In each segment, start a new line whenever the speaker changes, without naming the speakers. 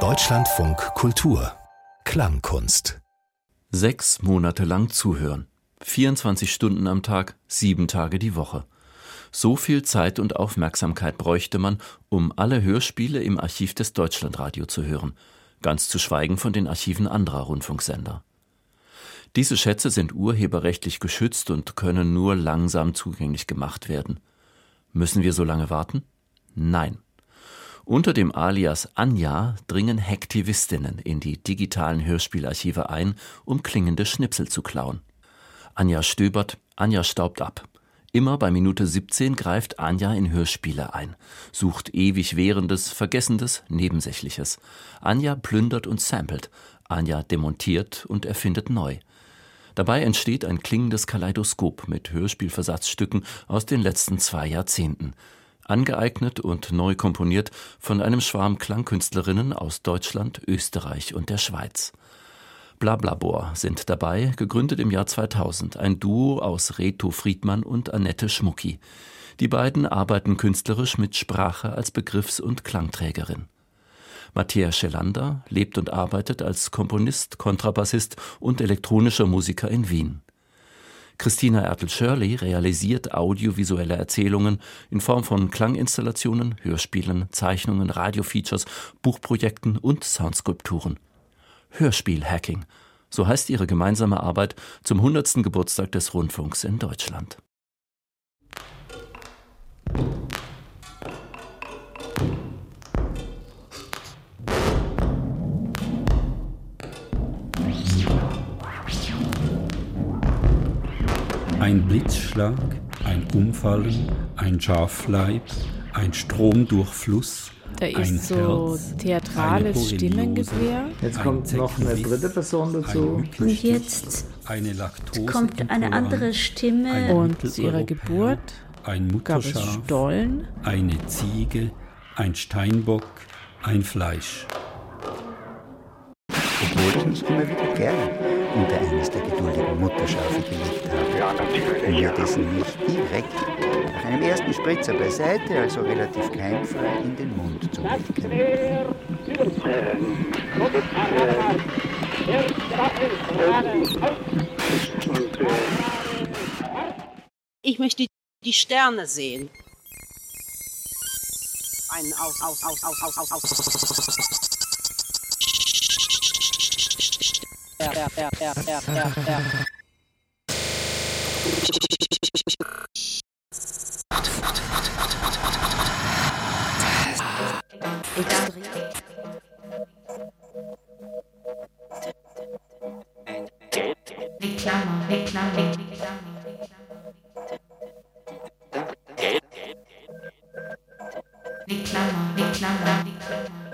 Deutschlandfunk Kultur Klangkunst
Sechs Monate lang zuhören. 24 Stunden am Tag, sieben Tage die Woche. So viel Zeit und Aufmerksamkeit bräuchte man, um alle Hörspiele im Archiv des Deutschlandradio zu hören, ganz zu schweigen von den Archiven anderer Rundfunksender. Diese Schätze sind urheberrechtlich geschützt und können nur langsam zugänglich gemacht werden. Müssen wir so lange warten? Nein. Unter dem Alias Anja dringen Hacktivistinnen in die digitalen Hörspielarchive ein, um klingende Schnipsel zu klauen. Anja stöbert, Anja staubt ab. Immer bei Minute 17 greift Anja in Hörspiele ein, sucht ewig währendes, vergessendes, Nebensächliches. Anja plündert und samplet, Anja demontiert und erfindet neu. Dabei entsteht ein klingendes Kaleidoskop mit Hörspielversatzstücken aus den letzten zwei Jahrzehnten. Angeeignet und neu komponiert von einem Schwarm Klangkünstlerinnen aus Deutschland, Österreich und der Schweiz. Blablabor sind dabei, gegründet im Jahr 2000, ein Duo aus Reto Friedmann und Annette Schmucki. Die beiden arbeiten künstlerisch mit Sprache als Begriffs- und Klangträgerin. Matthias Schelander lebt und arbeitet als Komponist, Kontrabassist und elektronischer Musiker in Wien. Christina Ertel-Shirley realisiert audiovisuelle Erzählungen in Form von Klanginstallationen, Hörspielen, Zeichnungen, Radiofeatures, Buchprojekten und Soundskulpturen. Hörspiel-Hacking, so heißt ihre gemeinsame Arbeit zum 100. Geburtstag des Rundfunks in Deutschland.
Ein Blitzschlag, ein Umfallen, ein Schafleib, ein Stromdurchfluss.
Da ist so Herz, theatrales Stimmengewirr.
Jetzt kommt noch eine dritte Person dazu.
Und jetzt kommt eine andere Stimme.
Und zu ihrer Geburt
ein
gab es Stollen,
eine Ziege, ein Steinbock, ein Fleisch.
Obwohl ich mich immer wieder gerne unter eines der geduldigen Mutterschafe gelegt habe, um mir dessen nicht direkt nach einem ersten Spritzer beiseite, also relativ keimfrei, in den Mund zu legen.
Ich möchte die Sterne sehen. Ein aus, aus, aus, aus, aus, aus, aus. Extrait
Réclame, réclame, réclame. Réclame,
réclame, réclame.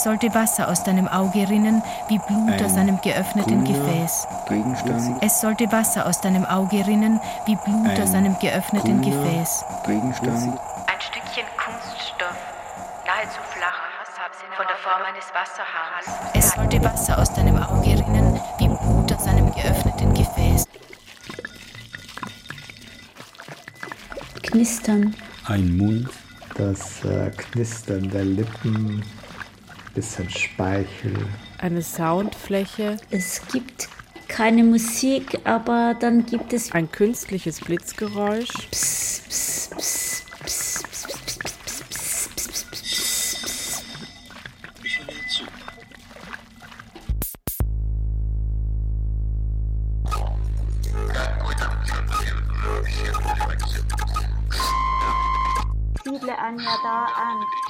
Es
sollte Wasser aus deinem Auge rinnen, wie Blut
Ein
aus einem geöffneten Gefäß.
Gegenstand.
Es sollte Wasser aus deinem Auge rinnen, wie Blut
Ein
aus einem geöffneten Gefäß.
Gegenstand.
Ein Stückchen Kunststoff, nahezu flach, von der Form eines Wasserhahns.
Es sollte Wasser aus deinem Auge rinnen, wie Blut aus einem geöffneten Gefäß.
Knistern.
Ein Mund.
Das äh, Knistern der Lippen. Bisschen Speichel.
Eine Soundfläche,
Es gibt keine Musik, aber dann gibt es
ein künstliches Blitzgeräusch,
Pss, pss, pss, pss, pss, pss, pss, pss, pss, pss, pss, pss, pss.
Siedle Anja da an.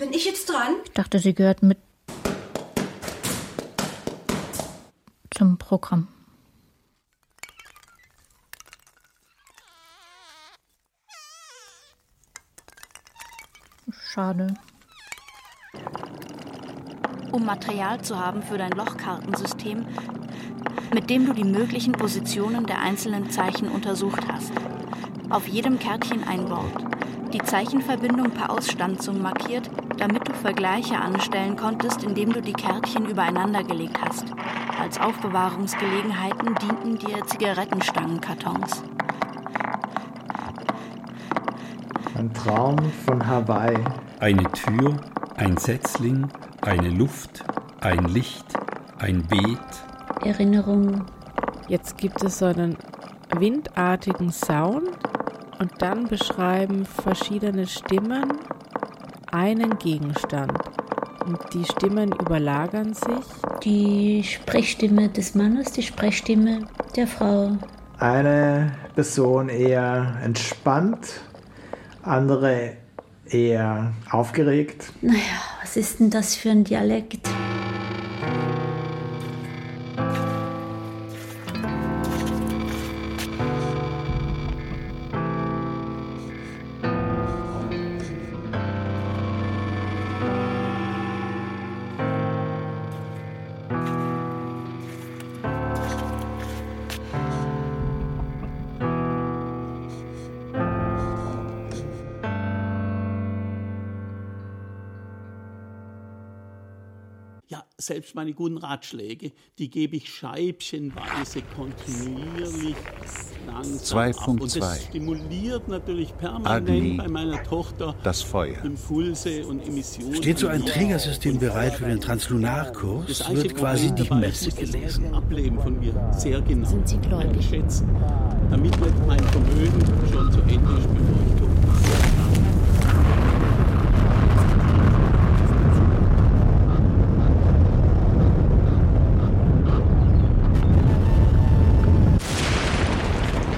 Bin ich jetzt dran?
Ich dachte, sie gehört mit zum Programm. Schade.
Um Material zu haben für dein Lochkartensystem, mit dem du die möglichen Positionen der einzelnen Zeichen untersucht hast. Auf jedem Kärtchen ein Wort. Die Zeichenverbindung per Ausstanzung markiert, damit du Vergleiche anstellen konntest, indem du die Kärtchen übereinander gelegt hast. Als Aufbewahrungsgelegenheiten dienten dir Zigarettenstangenkartons.
Ein Traum von Hawaii.
Eine Tür, ein Setzling, eine Luft, ein Licht, ein Beet.
Erinnerung.
Jetzt gibt es so einen windartigen Sound und dann beschreiben verschiedene Stimmen einen Gegenstand. Und die Stimmen überlagern sich.
Die Sprechstimme des Mannes, die Sprechstimme der Frau.
Eine Person eher entspannt, andere eher aufgeregt.
Naja, was ist denn das für ein Dialekt?
Selbst meine guten Ratschläge, die gebe ich scheibchenweise kontinuierlich langsam ab. Und
2.2.
das stimuliert natürlich permanent
Agni,
bei meiner Tochter
das Feuer.
Impulse und Emissionen.
Steht so ein Trägersystem bereit für den Translunarkurs,
Das
wird quasi die Messe gelesen.
Ableben von mir sehr genau
Sind Sie gläubig?
einschätzen, damit nicht mein Vermögen schon zu Ende ist, bevor ich tot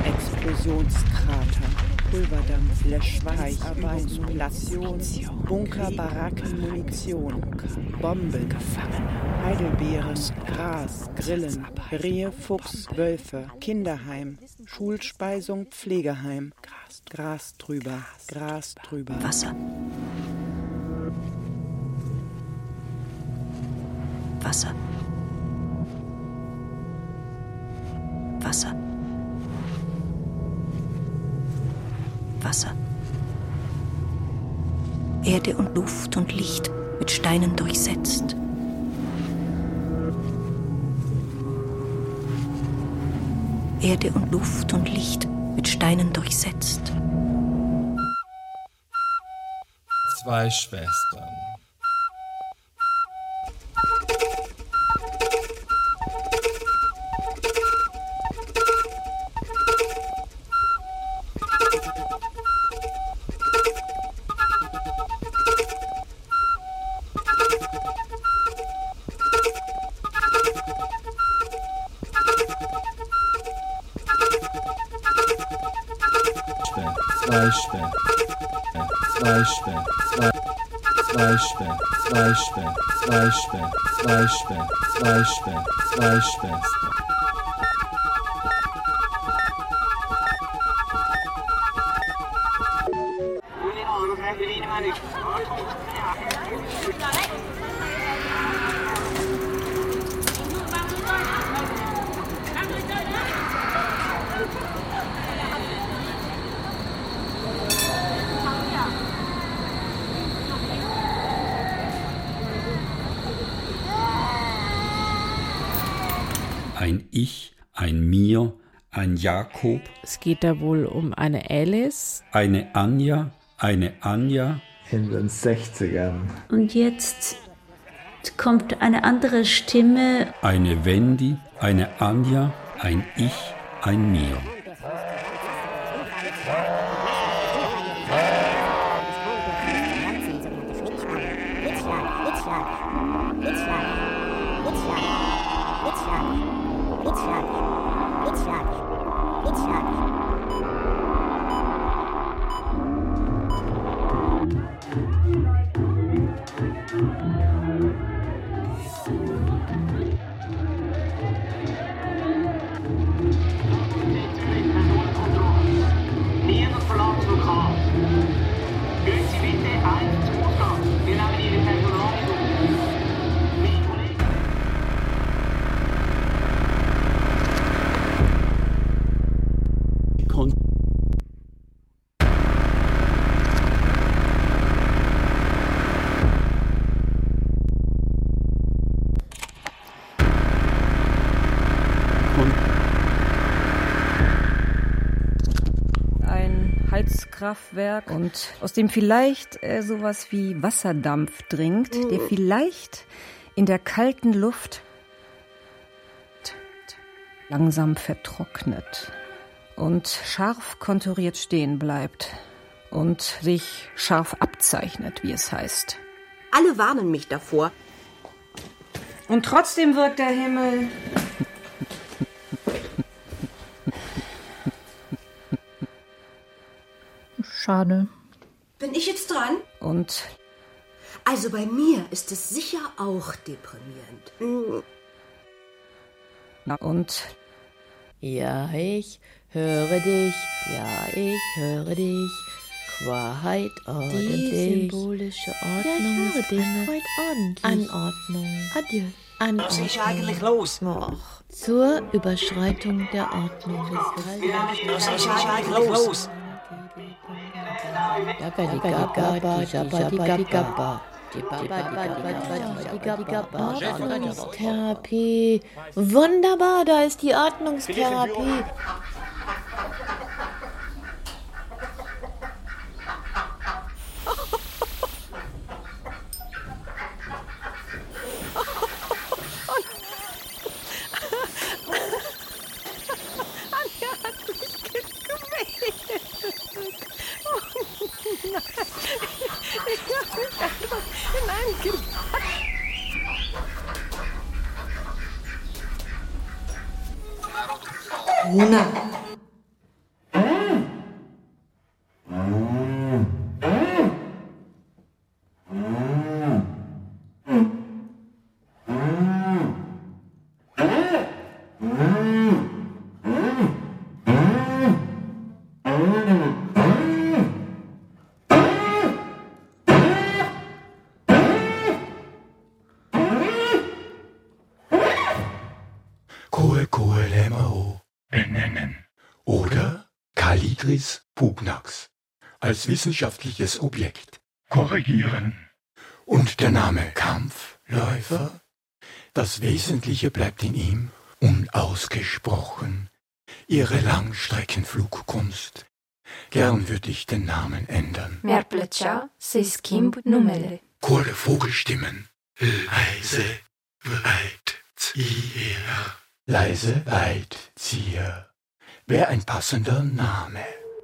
Explosionskrater, Löschweiß, Übungsplatz, Bunker, Baracken, Munition, Bomben, Heidelbeeren, Gras, Grillen, Rehe, Fuchs, Wölfe, Kinderheim, Schulspeisung, Pflegeheim, Gras drüber, Gras drüber.
Wasser. Wasser. Wasser. Wasser. Erde und Luft und Licht mit Steinen durchsetzt. Erde und Luft und Licht mit Steinen durchsetzt.
zwei Schwestern. Zwei Schwer, zwei Schwer,
ein Ich, ein Mir, ein Jakob.
Es geht da wohl um eine Alice.
Eine Anja, eine Anja.
In den 60ern.
Und jetzt kommt eine andere Stimme.
Eine Wendy, eine Anja, ein Ich, ein Mir.
Kraftwerk und aus dem vielleicht äh, sowas wie Wasserdampf dringt, der vielleicht in der kalten Luft langsam vertrocknet und scharf konturiert stehen bleibt und sich scharf abzeichnet, wie es heißt.
Alle warnen mich davor.
Und trotzdem wirkt der Himmel
Schade.
Bin ich jetzt dran?
Und
Also bei mir ist es sicher auch deprimierend. Hm.
und
Ja, ich höre dich, ja, ich höre dich. Wahrheit ordentlich.
Die symbolische Ordnung.
Ja, ich höre dich.
Heute ordentlich.
Anordnung.
Adieu.
Anordnung.
Was ist eigentlich los?
Och, zur Überschreitung der Ordnung.
Was ist eigentlich los?
Ordnungstherapie. Wunderbar, da ist die Ordnungstherapie.
嗯呐 als wissenschaftliches Objekt korrigieren. Und der Name Kampfläufer? Das Wesentliche bleibt in ihm unausgesprochen. Ihre Langstreckenflugkunst, Gern würde ich den Namen ändern.
Să-i schimb numele.
Chor der Vogelstimmen. Leise, weit, zieher. Leise, weit, zieher. Wäre ein passender Name.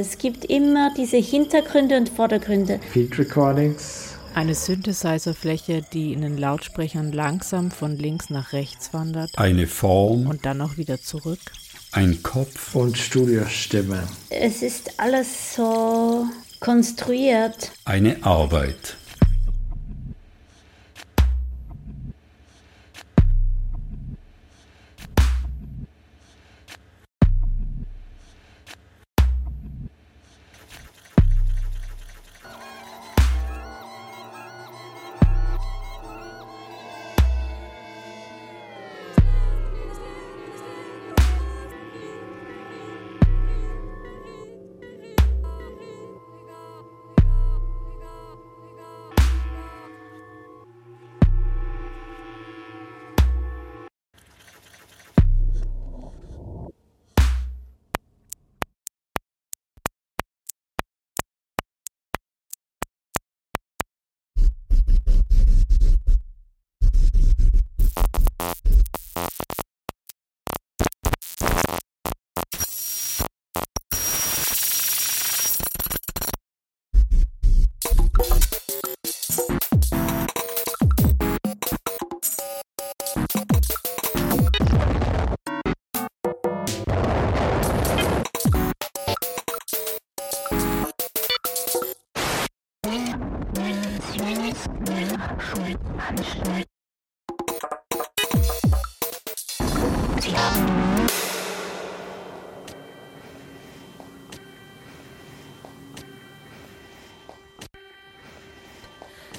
Es gibt immer diese Hintergründe und Vordergründe.
Field Recordings.
Eine Synthesizerfläche, die in den Lautsprechern langsam von links nach rechts wandert.
Eine Form.
Und dann auch wieder zurück.
Ein Kopf.
Und Studiostimme.
Es ist alles so konstruiert.
Eine Arbeit.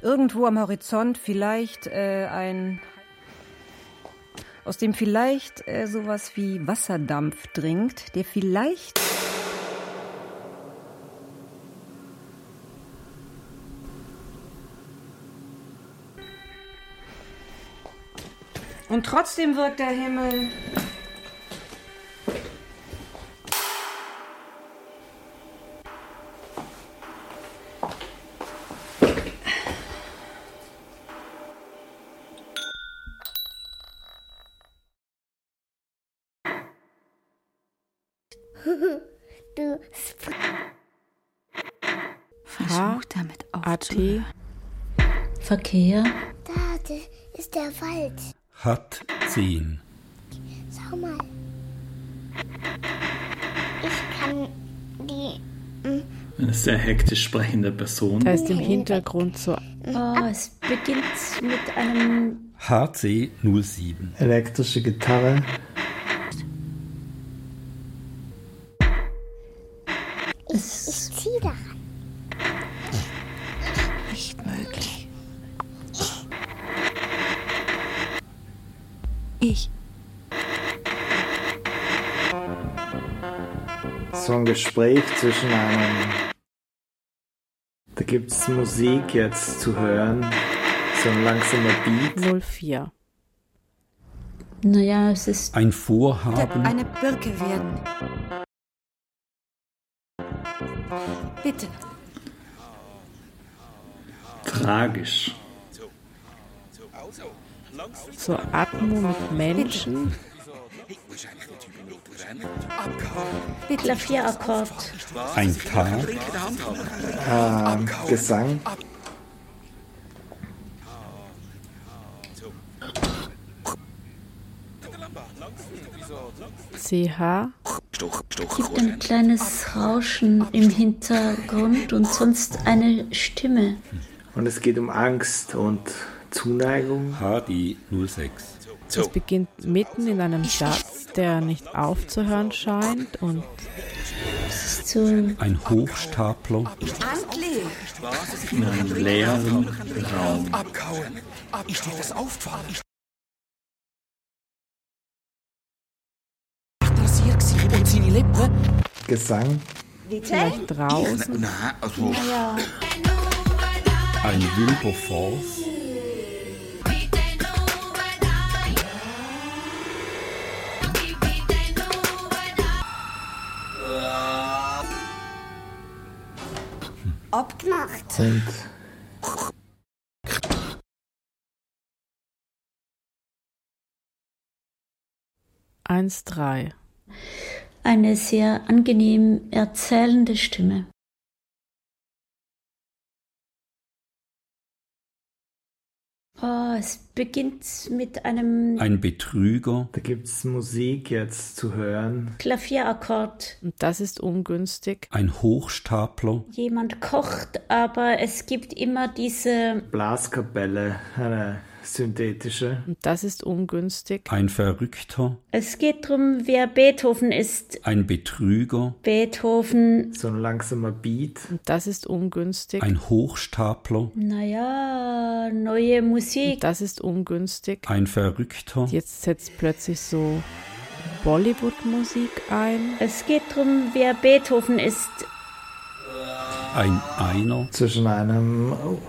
Irgendwo am Horizont vielleicht äh, ein aus dem vielleicht äh, sowas wie Wasserdampf dringt, der vielleicht Und trotzdem wirkt der Himmel
aufzuhören.
Verkehr.
Da ist der Wald.
Hat zehn.
Schau mal. Ich kann die. mm,
Eine sehr hektisch sprechende Person.
Da ist im Hintergrund so.
Oh, es beginnt mit einem
HC 07.
Elektrische Gitarre. Zwischen einem. Da gibt es Musik jetzt zu hören. So ein langsamer Beat.
04.
Naja, es ist
Ein Vorhaben.
Eine Birke werden. Bitte.
Tragisch.
So Atmo mit Menschen.
Klavierakkord.
Ein Tag.
Ähm, Gesang.
CH.
gibt ein kleines Rauschen im Hintergrund und sonst eine Stimme.
Und es geht um Angst und Zuneigung.
HD 06.
Es beginnt mitten in einem Satz, der nicht aufzuhören scheint und
ein Hochstapler.
In einem leeren Raum.
Abkauen.
Und seine Lippen.
Gesang.
vielleicht draußen.
Also.
Ein Wilberforce.
Abgemacht.
Und
Eins, drei.
eine sehr angenehm erzählende Stimme. Es beginnt mit einem
Ein Betrüger.
da gibt es Musik jetzt zu hören.
Klavierakkord.
Und das ist ungünstig.
Ein Hochstapler.
Jemand kocht, aber es gibt immer diese
Blaskapelle, synthetische.
Und das ist ungünstig.
Ein Verrückter.
Es geht darum, wer Beethoven ist.
Ein Betrüger.
Beethoven,
So ein langsamer Beat.
Und das ist ungünstig.
Ein Hochstapler.
naja, neue Musik.
Und das ist ungünstig.
Ein Verrückter.
Jetzt setzt plötzlich so Bollywood-Musik ein.
Es geht darum, wer Beethoven ist.
Ein Einer.
Zwischen einem. Oh,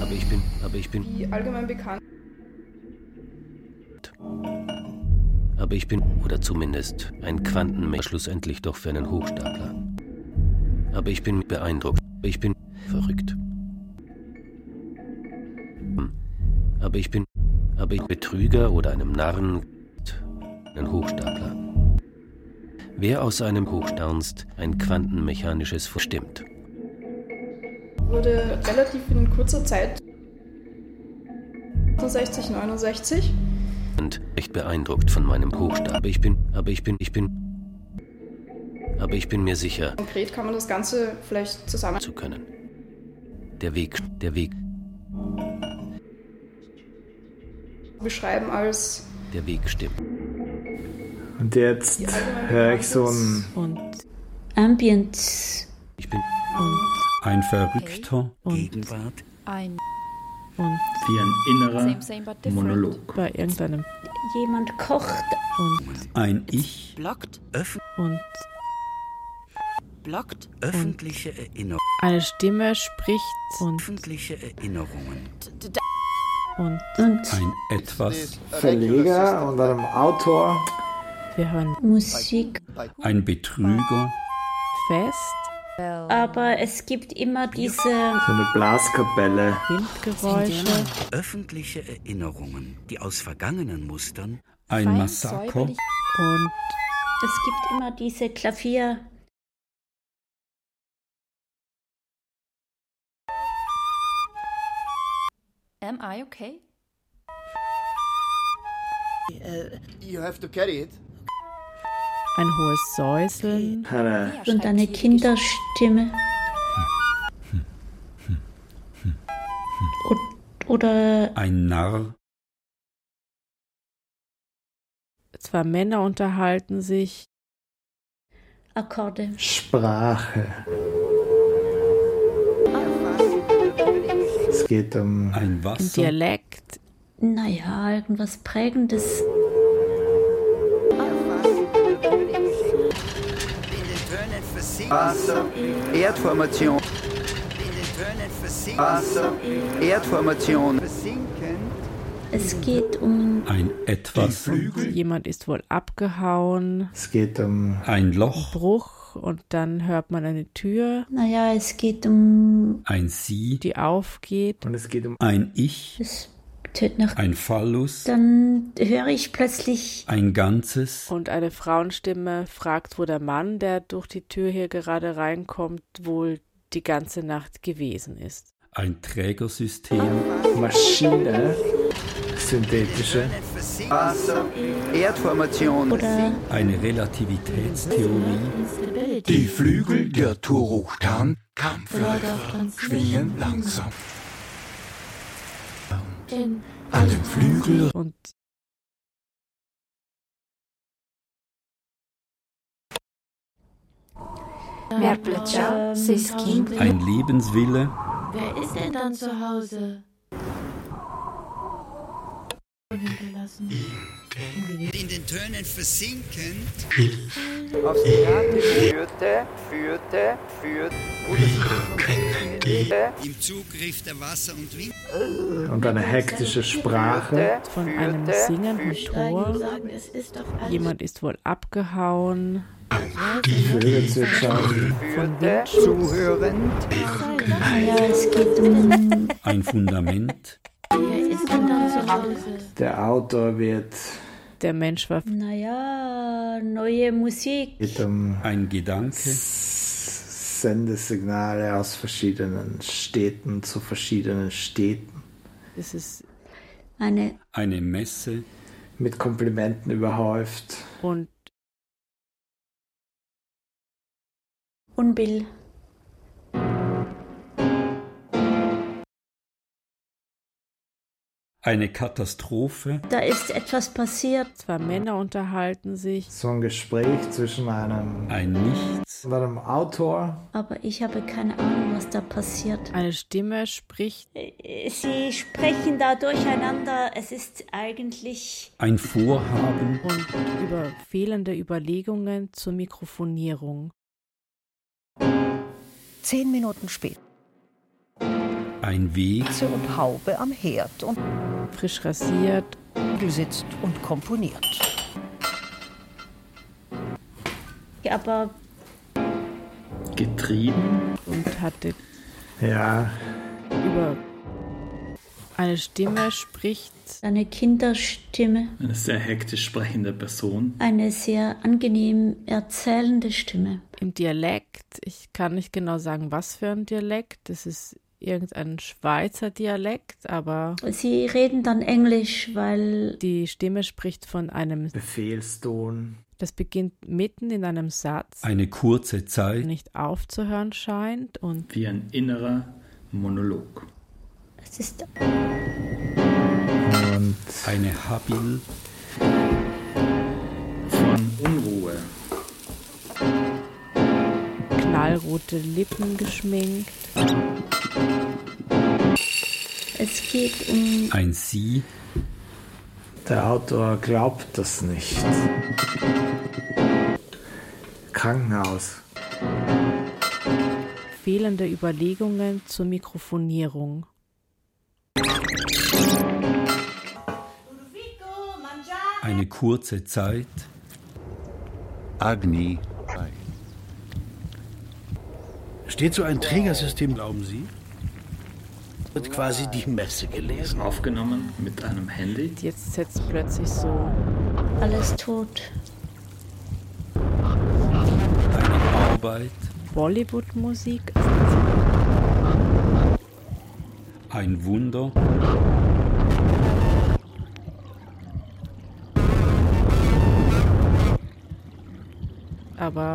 Aber ich bin, aber ich bin,
allgemein bekannt.
Aber ich bin, oder zumindest ein Quantenmensch schlussendlich doch für einen Hochstapler. Aber ich bin beeindruckt. Ich bin verrückt. Aber ich bin, aber ich Betrüger oder einem Narren, ein Hochstapler. Wer aus einem Hochstaunst ein quantenmechanisches verstimmt.
Wurde relativ in kurzer Zeit 68, 69.
und echt beeindruckt von meinem Hochstab. Aber ich bin, aber ich bin, ich bin, aber ich bin mir sicher
Konkret kann man das Ganze vielleicht zusammen.
zu können. Der Weg, der Weg,
beschreiben als
der Weg stimmt.
Und jetzt höre ich so ein.
Und
Ambient.
Ich bin
und
Ein Verrückter.
Gegenwart.
Ein
und
Wie ein innerer
Same, same.
Monolog.
bei irgendeinem
Jemand kocht.
und
Ein Ich.
Blockt. Öff
und
blockt. Öffentliche Erinnerungen.
eine Stimme spricht und
Öffentliche Erinnerungen.
und
Und
Ein Etwas.
Verleger und einem Autor.
wir hören
Musik.
Ein Betrüger.
fest
Aber es gibt immer diese
So eine Blaskapelle.
Windgeräusche
Öffentliche Erinnerungen, die aus vergangenen Mustern
Ein
Fein
Massaker.
säuberlich.
und
Es gibt immer diese Klavier.
Am I okay?
You have to carry it.
Ein hohes Säuseln
Und eine Kinderstimme. O- Oder
Ein Narr.
zwei Männer unterhalten sich
Akkorde.
Sprache. Es geht um
Ein Wasser.
Dialekt
Naja, irgendwas Prägendes.
Wasser. Erdformation. Wasser. Erdformation.
Es geht um
Ein Etwas.
jemand ist wohl abgehauen
Es geht um
Ein Loch.
Bruch und dann hört man eine Tür
Naja, es geht um.
Ein Sie.
die aufgeht
und es geht um
Ein Ich.
Es tönt nach.
Ein Phallus.
Dann höre ich plötzlich.
Ein Ganzes.
und eine Frauenstimme fragt, wo der Mann, der durch die Tür hier gerade reinkommt, wohl die ganze Nacht gewesen ist.
Ein Trägersystem.
Maschine. Synthetische.
Wasser. Erdformation.
Oder
Eine Relativitätstheorie.
Die Flügel der Turuchtan Kampfläufer schwingen langsam in allem Flügel
und
ähm,
Ein Lebenswille.
Wer ist denn dann zu Hause? Hinterlassen.
In den Tönen versinkend.
Aufs Theater führte, führte, führte,
Im Zugriff der Wasser und Wind.
Und eine hektische Sprache.
Von einem singenden Tor. Jemand ist wohl abgehauen.
Vögel zwitschern.
Von Wind
zuhörend.
Ja, es geht um
Ein Fundament.
Der Autor wird
Der Mensch war
naja, neue Musik.
geht um
Ein Gedanke.
Sendesignale aus verschiedenen Städten zu verschiedenen Städten.
es ist
Eine
Eine Messe.
Mit Komplimenten überhäuft.
und
Unbill.
Eine Katastrophe.
Da ist etwas passiert.
zwei Männer unterhalten sich.
So ein Gespräch zwischen einem
Ein Nichts.
und einem Autor.
Aber ich habe keine Ahnung, was da passiert.
Eine Stimme spricht.
Sie sprechen da durcheinander. Es ist eigentlich
Ein Vorhaben.
und über fehlende Überlegungen zur Mikrofonierung.
Zehn Minuten später.
Ein Weg.
Und Haube am Herd und
Frisch rasiert,
sitzt und komponiert.
aber
Getrieben.
und hatte
Ja,
über eine Stimme spricht.
eine Kinderstimme.
Eine sehr hektisch sprechende Person.
Eine sehr angenehm erzählende Stimme.
Im Dialekt, ich kann nicht genau sagen, was für ein Dialekt. Das ist irgendein Schweizer Dialekt, aber
Sie reden dann Englisch, weil
die Stimme spricht von einem,
Befehlston.
das beginnt mitten in einem Satz,
Eine kurze Zeit.
nicht aufzuhören scheint und
Wie ein innerer Monolog.
es ist
Und
Eine Habil.
Von Unruhe.
Knallrote Lippen geschminkt.
es geht um
Ein Sie.
der Autor glaubt das nicht. Krankenhaus.
Fehlende Überlegungen zur Mikrofonierung.
Eine kurze Zeit.
Agni.
Steht so ein Trägersystem, glauben Sie? Wird quasi die Messe gelesen.
Aufgenommen mit einem Handy.
Jetzt setzt plötzlich so
alles tot.
Eine Arbeit.
Bollywood-Musik.
Ein Wunder.
Aber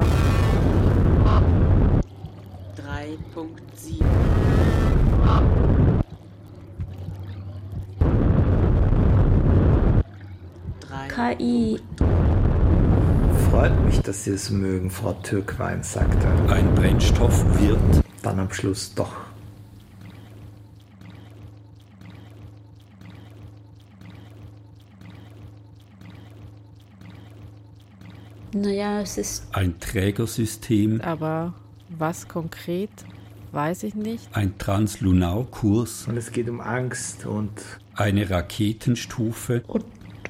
3.7
KI.
Freut mich, dass Sie es mögen, Frau Türkwein, sagte.
Ein Brennstoff wird.
Dann am Schluss doch.
Naja, es ist
Ein Trägersystem.
aber was konkret, weiß ich nicht.
Ein Translunarkurs.
Und es geht um Angst und
Eine Raketenstufe.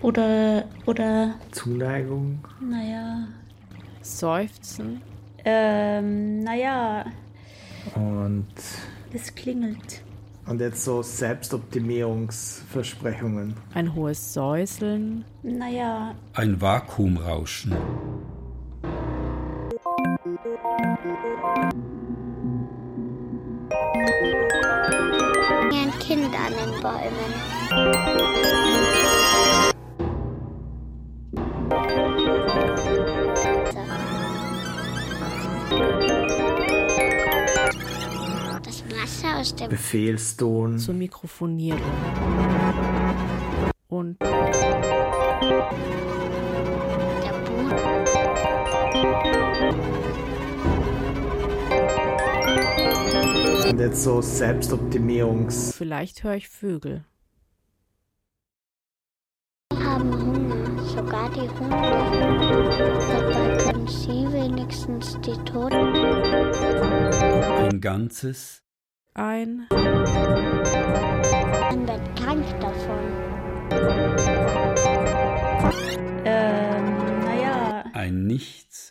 oder oder
Zuneigung.
naja,
Seufzen.
ähm, naja,
Und,
es klingelt.
und jetzt so Selbstoptimierungsversprechungen.
Ein hohes Säuseln.
Naja,
Ein Vakuumrauschen.
Ein Kind an den Bäumen. Das Wasser aus dem
Befehlston.
Zur Mikrofonierung. Und
Und jetzt so Selbstoptimierungs...
Vielleicht höre ich Vögel.
haben Hunger, sogar die Hunde. Dabei können sie wenigstens die Toten.
Ein ganzes,
Ein
Man wird krank davon.
Ähm, naja,
ein Nichts,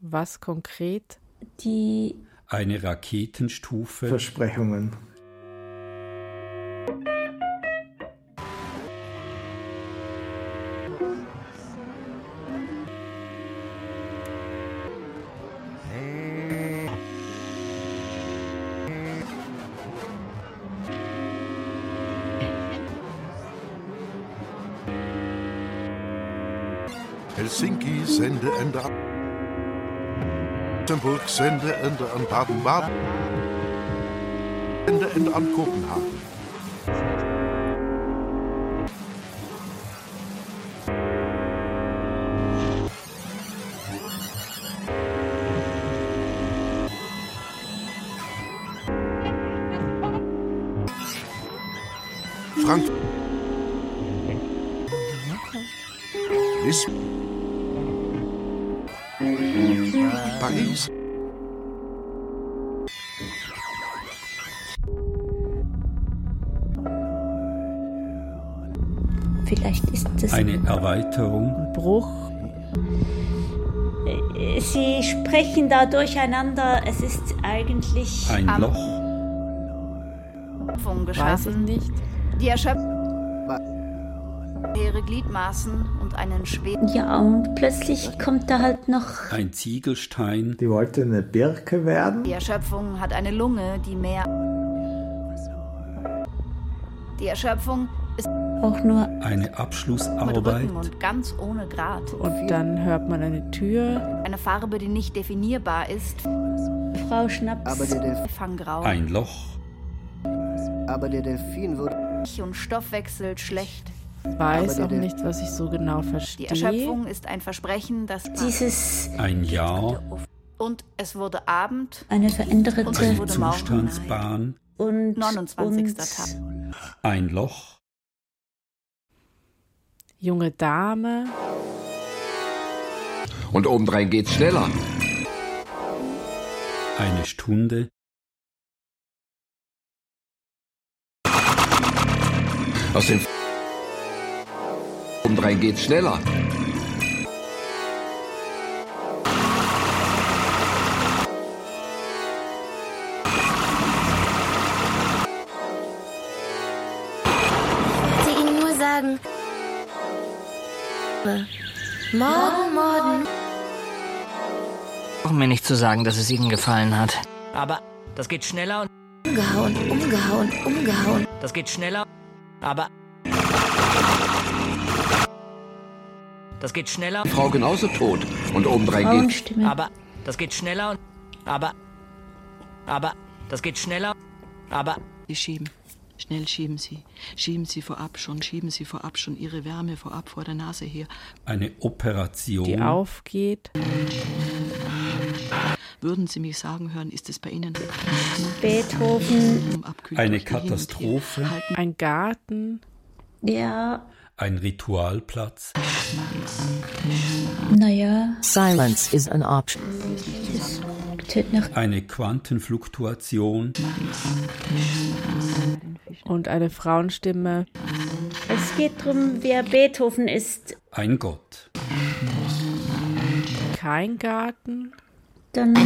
was konkret?
die
eine Raketenstufe,
Versprechungen.
Helsinki sendeende an Luxemburg sendeende an Baden-Baden. Sendeende an Kopenhagen.
Eine Erweiterung,
Bruch,
Sie sprechen da durcheinander. Es ist eigentlich
ein
Am-
Loch,
Schöpfung
weiß ich
geschaffen,
nicht.
die Erschöpfung ihre Gliedmaßen und einen schweren
ja und plötzlich kommt da halt noch
ein Ziegelstein,
Die wollte eine Birke werden.
Die Erschöpfung hat eine Lunge, die mehr. Die Erschöpfung ist
eine
auch nur
Rücken
Abschlussarbeit,
und ganz ohne Grat.
Und dann hört man eine Tür.
Eine Farbe, die nicht definierbar ist.
Frau Schnaps.
Aber der, Delf
Fanggrau.
ein Loch,
aber der Delfin würde.
Und Stoffwechsel schlecht.
Weiß auch nicht, was ich so genau
Die
verstehe.
Erschöpfung ist ein Versprechen, das.
Dieses
ein Jahr,
Und es wurde Abend.
eine
Und
veränderte
es
eine
wurde Morgen.
Zustandsbahn,
und
29.
und
Tag.
ein Loch,
Junge Dame,
Und obendrein geht's schneller.
eine Stunde,
Aus dem Obendrein geht's schneller.
Ich wollte Ihnen nur sagen. Morgen, morgen.
Brauchen mir nicht zu sagen, dass es Ihnen gefallen hat. Aber das geht schneller und
Umgehauen, umgehauen, umgehauen.
das geht schneller. Aber das geht schneller.
Die Frau genauso tot. Und obendrein.
Frauenstimme.
Aber das geht schneller und aber aber das geht schneller. Aber
Sie schieben. Schnell schieben Sie. Schieben Sie vorab schon, schieben Sie vorab schon Ihre Wärme vorab vor der Nase her.
eine Operation,
die aufgeht.
Würden Sie mich sagen hören, ist es bei Ihnen
Beethoven,
eine. Katastrophe,
Ein Garten,
ja,
ein Ritualplatz,
naja,
Silence is an option.
eine Quantenfluktuation,
und eine Frauenstimme.
Es geht darum, wer Beethoven ist.
ein Gott,
Kein Garten,
Dann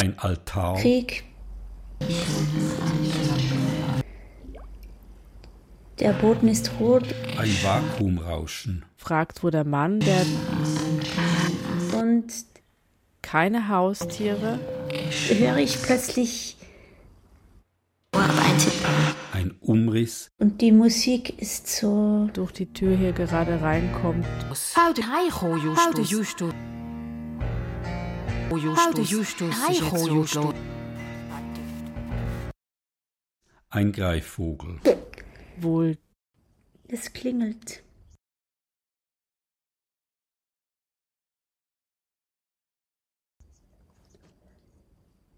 ein Altar,
Krieg. Der Boden ist rot
ein Vakuumrauschen,
fragt wo der Mann, der
und
keine Haustiere,
höre ich plötzlich
ein Umriss,
und die Musik ist so
durch die Tür hier gerade reinkommt.
How do How do Justus? How do Justus sich jetzt so sto-
ein Greifvogel,
Wohl.
Es klingelt.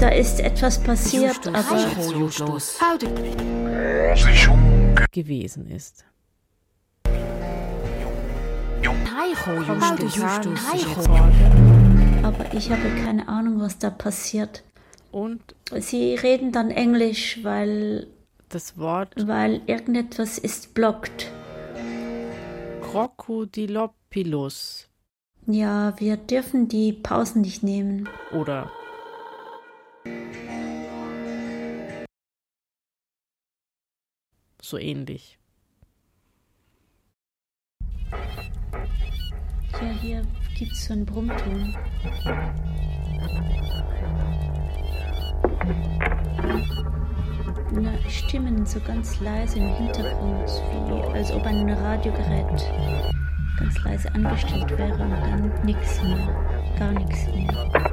da ist etwas passiert, aber
gewesen ist.
Aber ich habe keine Ahnung, was da passiert.
Und
sie reden dann Englisch, weil
das Wort,
weil irgendetwas ist blockt.
Krokodilopilus.
Ja, wir dürfen die Pausen nicht nehmen.
Oder so ähnlich.
Ja, hier gibt es so einen Brummton. Na, Stimmen so ganz leise im Hintergrund, wie als ob ein Radiogerät ganz leise angestellt wäre und dann nichts mehr, gar nichts mehr.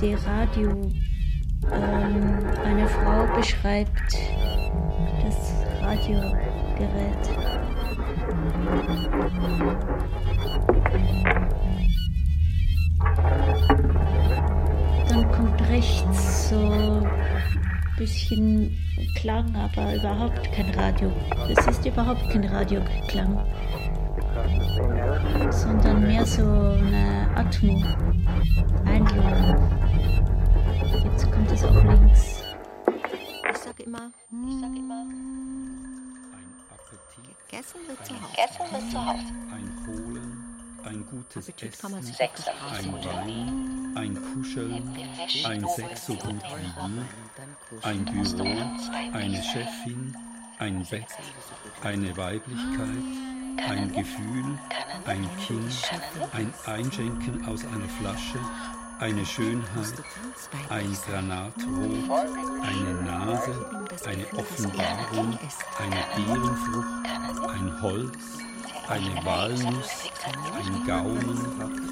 Die Radio, ähm, eine Frau beschreibt das Radiogerät. Dann kommt rechts so ein bisschen Klang, aber überhaupt kein Radio. Es ist überhaupt kein Radioklang, sondern mehr so eine Atmo, Einladung. Jetzt kommt es auch links.
Ich sag immer, ich sag immer, gegessen wird zu Hause.
Gegessen wird zu Hause. Ein Holen, ein gutes Essen, ein Wein, ein Kuscheln, ein Sex so gut wie nie, ein Büro, eine Chefin, ein Bett, eine Weiblichkeit, ein Gefühl, ein Kind, ein Einschenken aus einer Flasche, eine Schönheit, ein Granatrot, eine Nase, eine Offenbarung, eine Beerenfrucht, ein Holz, eine Walnuss, ein Gaumen,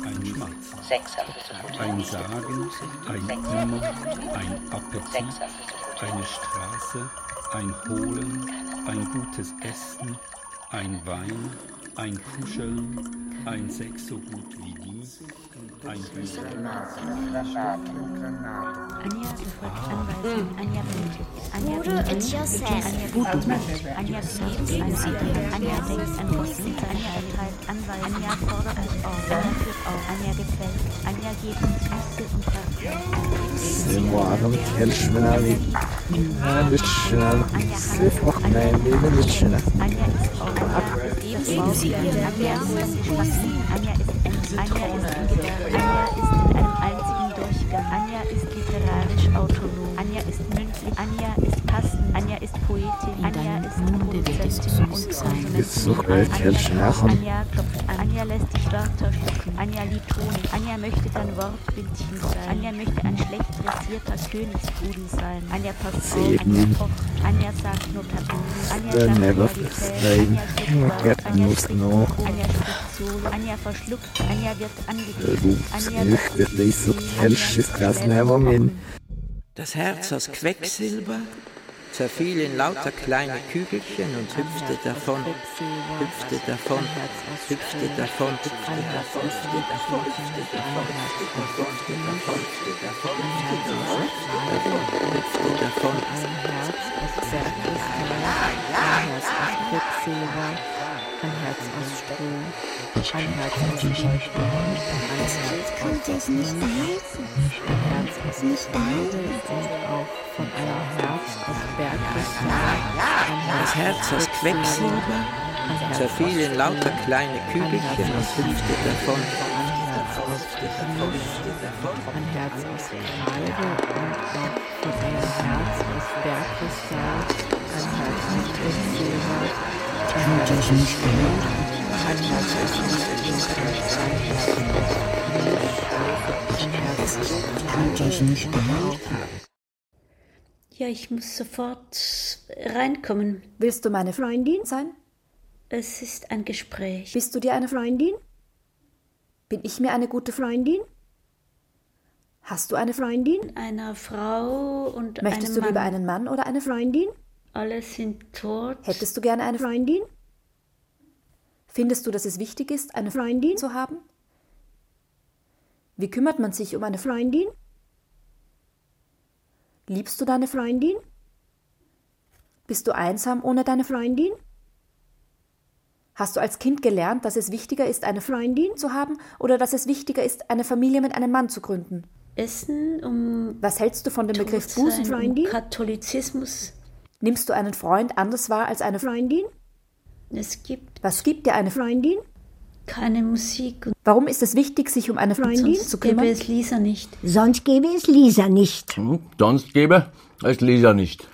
ein Schmatz, ein Sagen, ein Immer, ein Appetit, eine Straße, ein Holen, ein gutes Essen, ein Wein, ein Kuscheln, ein Sex so gut wie nie,
Mode it yourself. Gut gemacht. Anja
belebt ein Siegel.
Anja denkt an Russen. Anja betreibt Anwalt. Anja fordert mich auf. Anja führt auf. Anja gefällt. Anja geht mit Kräfte und
Kraft.
Anja ist auf. Anja ist Anja ist in einem einzigen Durchgang. Anja ist literarisch autonom. Anja ist. Anja ist passend. Anja ist Poetin. Anja ist Munde wird
es
süß
sein. Ist so Wörtchen schlafen.
Anja klopft. Anja lässt die Störter schlucken. Anja liebt Honig. Anja möchte dein Wortbildchen sein. Anja möchte ein schlecht dressierter Königsbuden sein. Anja passt auf. Anja kocht. Anja sagt nur Tabu.
Anja
sagt
never
Anja schluckt Anja
schluckt no.
Anja schluckt Anja verschluckt. Anja wird angegriffen. Anja
wird nicht so. Anja ist krass. Never mean.
Das Herz aus Quecksilber zerfiel in lauter kleine Kügelchen und hüpfte davon, hüpfte davon, hüpfte davon, hüpfte davon, hüpfte davon, hüpfte davon, hüpfte davon, hüpfte davon, hüpfte davon, hüpfte davon.
Ein Herz aus Stroh, ein Herz aus Liebe, ein Herz aus ein Herz aus Freude und auch von einem Herz aus Bergkristall, ein
Das Herz aus Quecksilber. Zerfiel in lauter kleine Kügelchen und hüpfte davon.
ein Herz aus Kreide und auch von einem Herz aus Bergkristall, ein Herz aus Quecksilber,
Ja, ich muss sofort reinkommen.
Willst du meine Freundin sein?
Es ist ein Gespräch.
Bist du dir eine Freundin? Bin ich mir eine gute Freundin? Hast du eine Freundin?
Einer Frau und
Möchtest
einem
du
Mann.
lieber einen Mann oder eine Freundin?
Alle sind tot.
Hättest du gerne eine Freundin? Findest du, dass es wichtig ist, eine Freundin zu haben? Wie kümmert man sich um eine Freundin? Liebst du deine Freundin? Bist du einsam ohne deine Freundin? Hast du als Kind gelernt, dass es wichtiger ist, eine Freundin zu haben oder dass es wichtiger ist, eine Familie mit einem Mann zu gründen?
Essen, um
Was hältst du von dem Begriff Busenfreundin?
Um Katholizismus.
Nimmst du einen Freund anders wahr als eine Freundin?
Es gibt
Was gibt dir eine Freundin?
keine Musik. Und
Warum ist es wichtig, sich um eine Freundin
sonst
zu
gäbe
kümmern?
es Lisa nicht.
Sonst gäbe es Lisa nicht.
Hm? Sonst gäbe es Lisa nicht.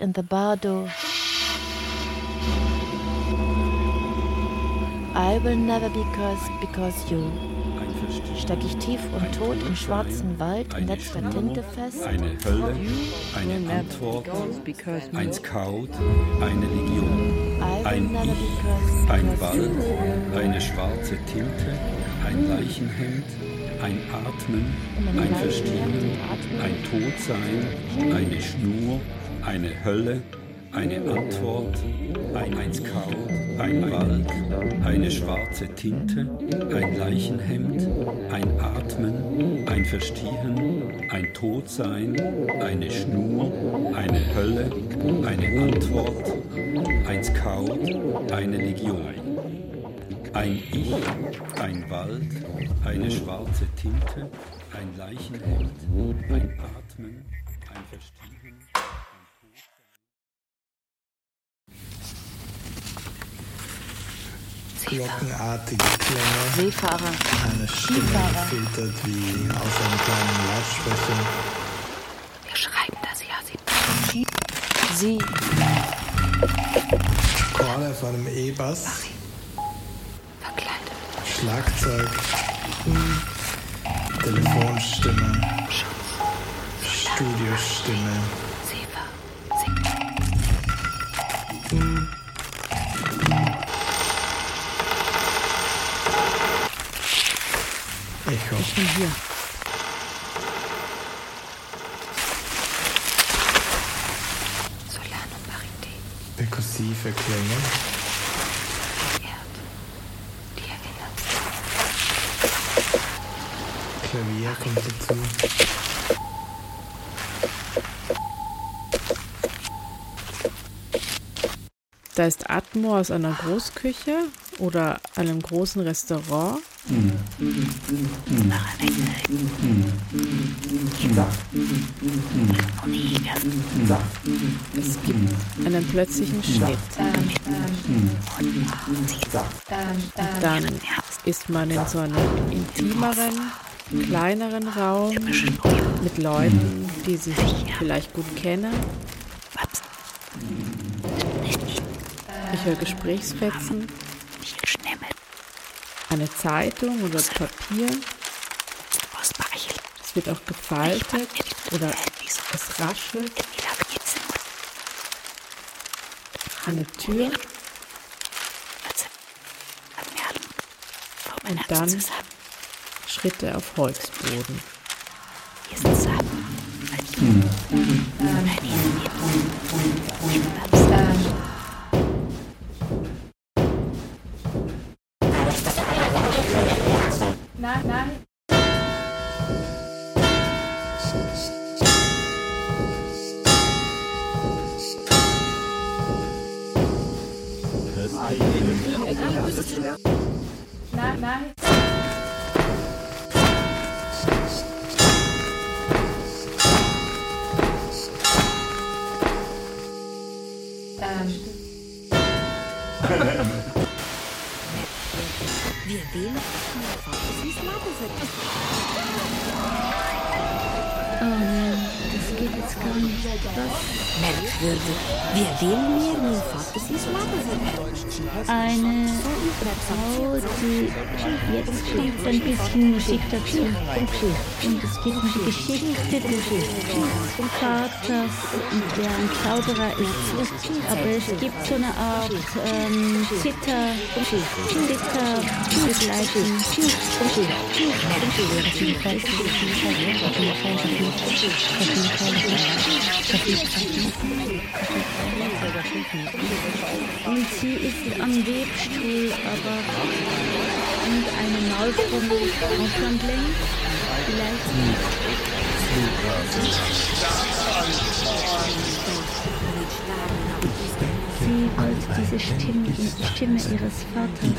in the bardo. I will never be cursed because you. Steck ich tief und tot im schwarzen Wald in letzter Tinte fest.
Eine Hölle, eine Antwort, ein Scout, eine Legion, ein Ich, ein Wald, eine schwarze Tinte, ein Leichenhemd, ein Atmen, ein Verstehen, ein Todsein, eine Schnur, eine Hölle, eine Antwort, ein, Scout, ein Wald, eine schwarze Tinte, ein Leichenhemd, ein Atmen, ein Verstehen, ein Todsein, eine Schnur, eine Hölle, eine Antwort, ein Scout, eine Legion. Ein Ich, ein Wald, eine schwarze Tinte, ein Leichenhemd, ein Atmen, ein Verstehen.
Glockenartige Klänge.
Seefahrer.
Eine Stimme
Skifahrer.
gefiltert wie aus einem kleinen Lautsprecher.
Wir schreiben das ja sie.
Sie.
Chorde von einem E-Bass.
Verkleidet.
Schlagzeug. Telefonstimme. Studiostimme. Echo.
Ich bin hier.
Solano Parité.
Perkussive Klänge.
Die erinnert.
Klavier kommt dazu.
Da ist Atmo aus einer Großküche oder einem großen Restaurant. Es gibt einen plötzlichen Schnitt. Dann ist man in so einem intimeren, kleineren Raum mit Leuten, die sich vielleicht gut kennen. Ich höre Gesprächsfetzen, eine Zeitung oder Papier. Es wird auch gefaltet oder es raschelt. Eine Tür. Und dann Schritte auf Holzboden.
Oh nein, das geht jetzt
gar nicht. Was?
Merkwürdig. Wer will mir? Mein Vater ist Leben.
Eine Frau, die jetzt kommt ein bisschen Musik dazu. Und es geht um die Geschichte des Vaters, der ein Zauberer ist. Aber es gibt so eine Art ähm, Zither, Zither, Begleitung. Und sie ist am Webstuhl, aber und eine Maultrommel Ausland lenkt. Vielleicht. Sie wollte diese Stimme, die Stimme ihres Vaters.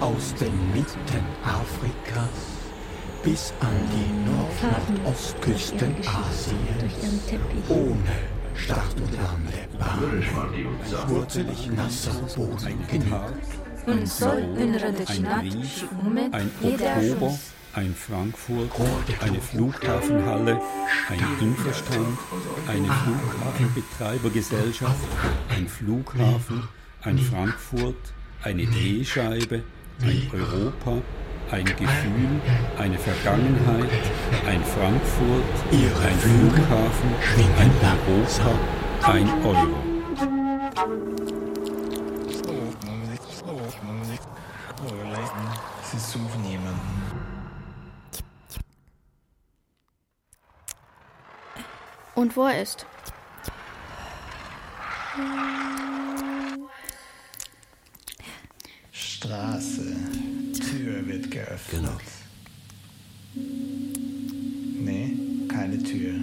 Aus den Mitten Afrikas bis an die Nord- und Ostküsten Asiens. Ohne Start und Landebahn. Wurzelig nasser Boden
ein Sol, ein Wien, ein Oktober, ein Frankfurt, eine Flughafenhalle, ein Infostand, eine Flughafenbetreibergesellschaft, ein Flughafen, ein Frankfurt, eine Drehscheibe, ein Europa, ein Gefühl, eine Vergangenheit, ein Frankfurt, ein Flughafen, ein Europa, ein Euro.
Sie suchen jemanden.
Und wo er ist?
Straße. Tür wird geöffnet. Genau. Nee, keine Tür.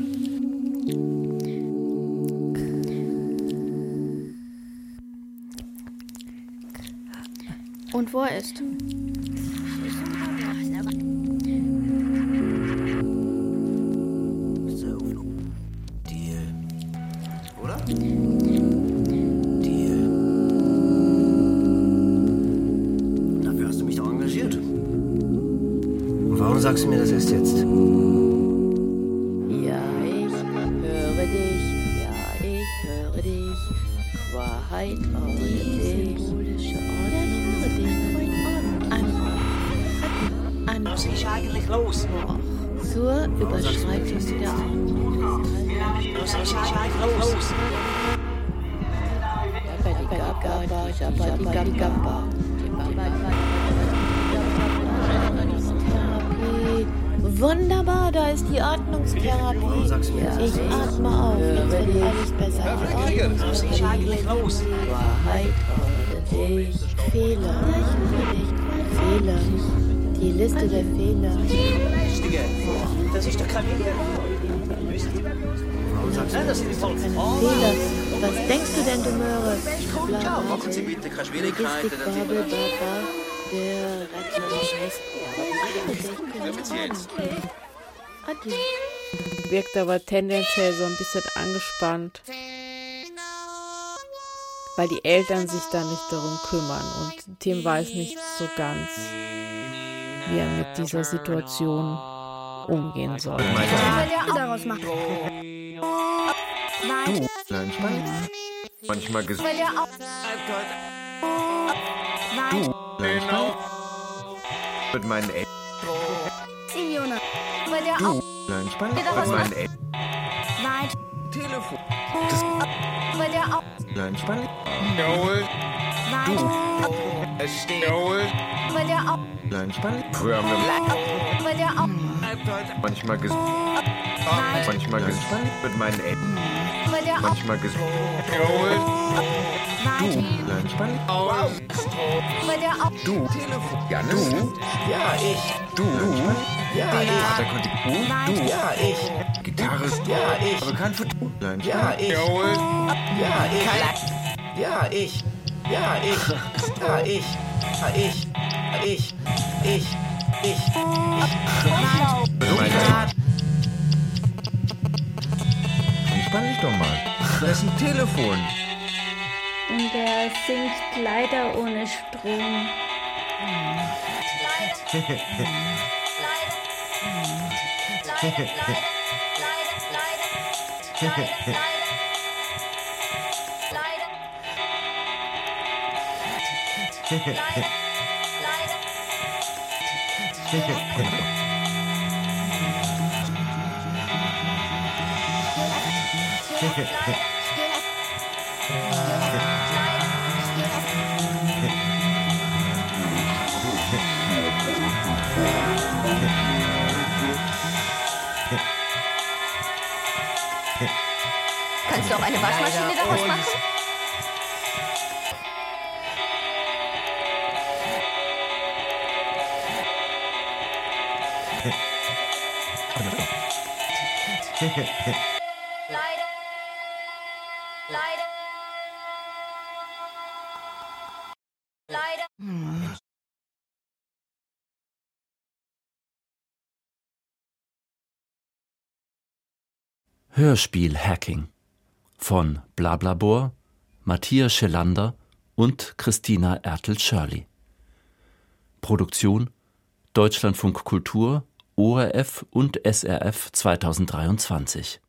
Und wo er ist?
Und warum sagst
Atmungstherapie. Ich atme auf, jetzt wird alles besser. Die
eigentlich los?
Wahrheit ohne dich. Fehler. Fehler. Die Liste der Fehler.
Das ist doch kein
Fehler. Was denkst du denn, du Möhre?
Machen Sie bitte keine Schwierigkeiten.
Der Retter. Scheiß. Adieu.
Wirkt aber tendenziell so ein bisschen angespannt. Weil die Eltern sich da nicht darum kümmern und Tim weiß nicht so ganz, wie er mit dieser Situation umgehen soll.
machen.
Du, kleinen Spann. Manchmal ges...
Weil der auch.
Du, kleinen Spann. Mit meinen Eltern.
Der
Du,
auch.
kleinen Spann.
Geht daraus
Mit meinen
machen.
Eltern.
Weit.
Telefon.
Weil der auch.
Kleinen Spann.
Weit.
Jawohl.
Weil der auch.
Kleinen Spann. Früher haben wir
Weil der auch.
manchmal ges... Manchmal gespannt mit meinen Eltern. Manchmal ges... Jawohl. Du. Du. Telefon. Janis. Du. Ja, ich. Du. Ja, ich. Vaterkontik. Du. Du. Ja, ich. Gitarre. Ja, ich. Aber kein Foto. Kleinen Spann. Ja, ich. Ja, ich. Ja, ich. Ja, ich. Ja, ich. Ja, ich. Ja, ich. Ich. Ich. Ich. Doch mal. Das ist ein Telefon.
Und er singt leider ohne Strom.
Kannst du auch eine Waschmaschine daraus machen?
Leider.
Hörspiel Hacking von Blablabor, Matthias Schelander und Christina Ertel-Schörli. Produktion Deutschlandfunk Kultur, ORF und SRF 2023